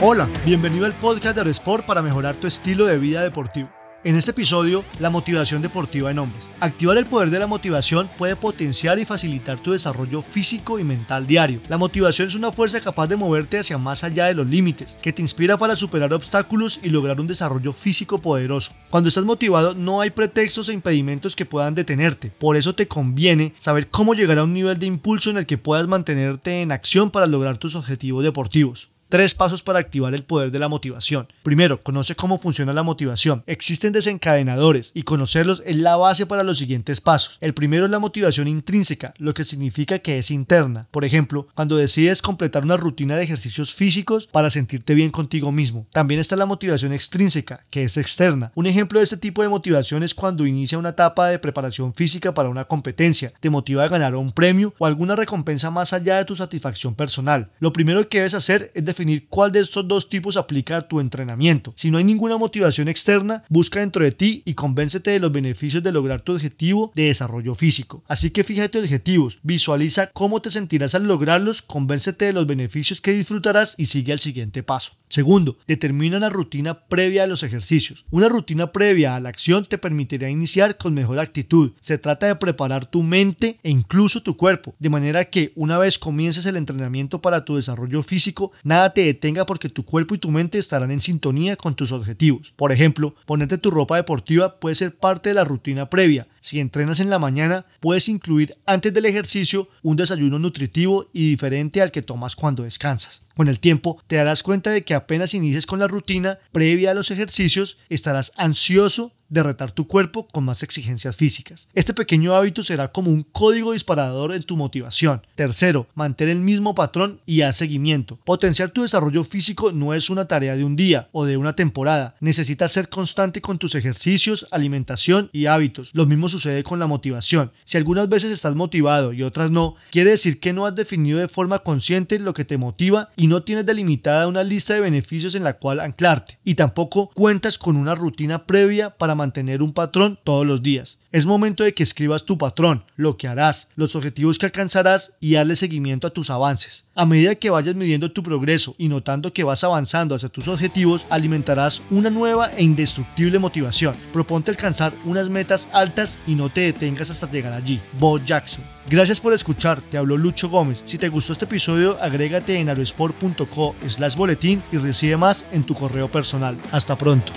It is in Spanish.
Hola, bienvenido al podcast de Aerosport para mejorar tu estilo de vida deportivo. En este episodio, la motivación deportiva en hombres. Activar el poder de la motivación puede potenciar y facilitar tu desarrollo físico y mental diario. La motivación es una fuerza capaz de moverte hacia más allá de los límites, que te inspira para superar obstáculos y lograr un desarrollo físico poderoso. Cuando estás motivado, no hay pretextos e impedimentos que puedan detenerte. Por eso te conviene saber cómo llegar a un nivel de impulso en el que puedas mantenerte en acción para lograr tus objetivos deportivos. Tres pasos para activar el poder de la motivación. Primero, conoce cómo funciona la motivación. Existen desencadenadores y conocerlos es la base para los siguientes pasos. El primero es la motivación intrínseca, lo que significa que es interna. Por ejemplo, cuando decides completar una rutina de ejercicios físicos para sentirte bien contigo mismo. También está la motivación extrínseca, que es externa. Un ejemplo de este tipo de motivación es cuando inicia una etapa de preparación física para una competencia, te motiva a ganar un premio o alguna recompensa más allá de tu satisfacción personal. Lo primero que debes hacer es definir cuál de estos dos tipos aplica a tu entrenamiento. Si no hay ninguna motivación externa, busca dentro de ti y convéncete de los beneficios de lograr tu objetivo de desarrollo físico. Así que fíjate objetivos, visualiza cómo te sentirás al lograrlos, convéncete de los beneficios que disfrutarás y sigue al siguiente paso. Segundo, determina una rutina previa a los ejercicios. Una rutina previa a la acción te permitirá iniciar con mejor actitud. Se trata de preparar tu mente e incluso tu cuerpo, de manera que una vez comiences el entrenamiento para tu desarrollo físico, nada te detenga porque tu cuerpo y tu mente estarán en sintonía con tus objetivos. Por ejemplo, ponerte tu ropa deportiva puede ser parte de la rutina previa. Si entrenas en la mañana, puedes incluir antes del ejercicio un desayuno nutritivo y diferente al que tomas cuando descansas. Con el tiempo te darás cuenta de que apenas inicies con la rutina previa a los ejercicios, estarás ansioso de retar tu cuerpo con más exigencias físicas. Este pequeño hábito será como un código disparador en tu motivación. Tercero, mantén el mismo patrón y haz seguimiento. Potenciar tu desarrollo físico no es una tarea de un día o de una temporada. Necesitas ser constante con tus ejercicios, alimentación y hábitos. Lo mismo sucede con la motivación. Si algunas veces estás motivado y otras no, quiere decir que no has definido de forma consciente lo que te motiva y no tienes delimitada una lista de beneficios en la cual anclarte. Y tampoco cuentas con una rutina previa para mantener un patrón todos los días. Es momento de que escribas tu patrón, lo que harás, los objetivos que alcanzarás y darle seguimiento a tus avances. A medida que vayas midiendo tu progreso y notando que vas avanzando hacia tus objetivos, alimentarás una nueva e indestructible motivación. Proponte alcanzar unas metas altas y no te detengas hasta llegar allí. Bo Jackson. Gracias por escuchar, te habló Lucho Gómez. Si te gustó este episodio, agrégate en aerosport.co slash boletín y recibe más en tu correo personal. Hasta pronto.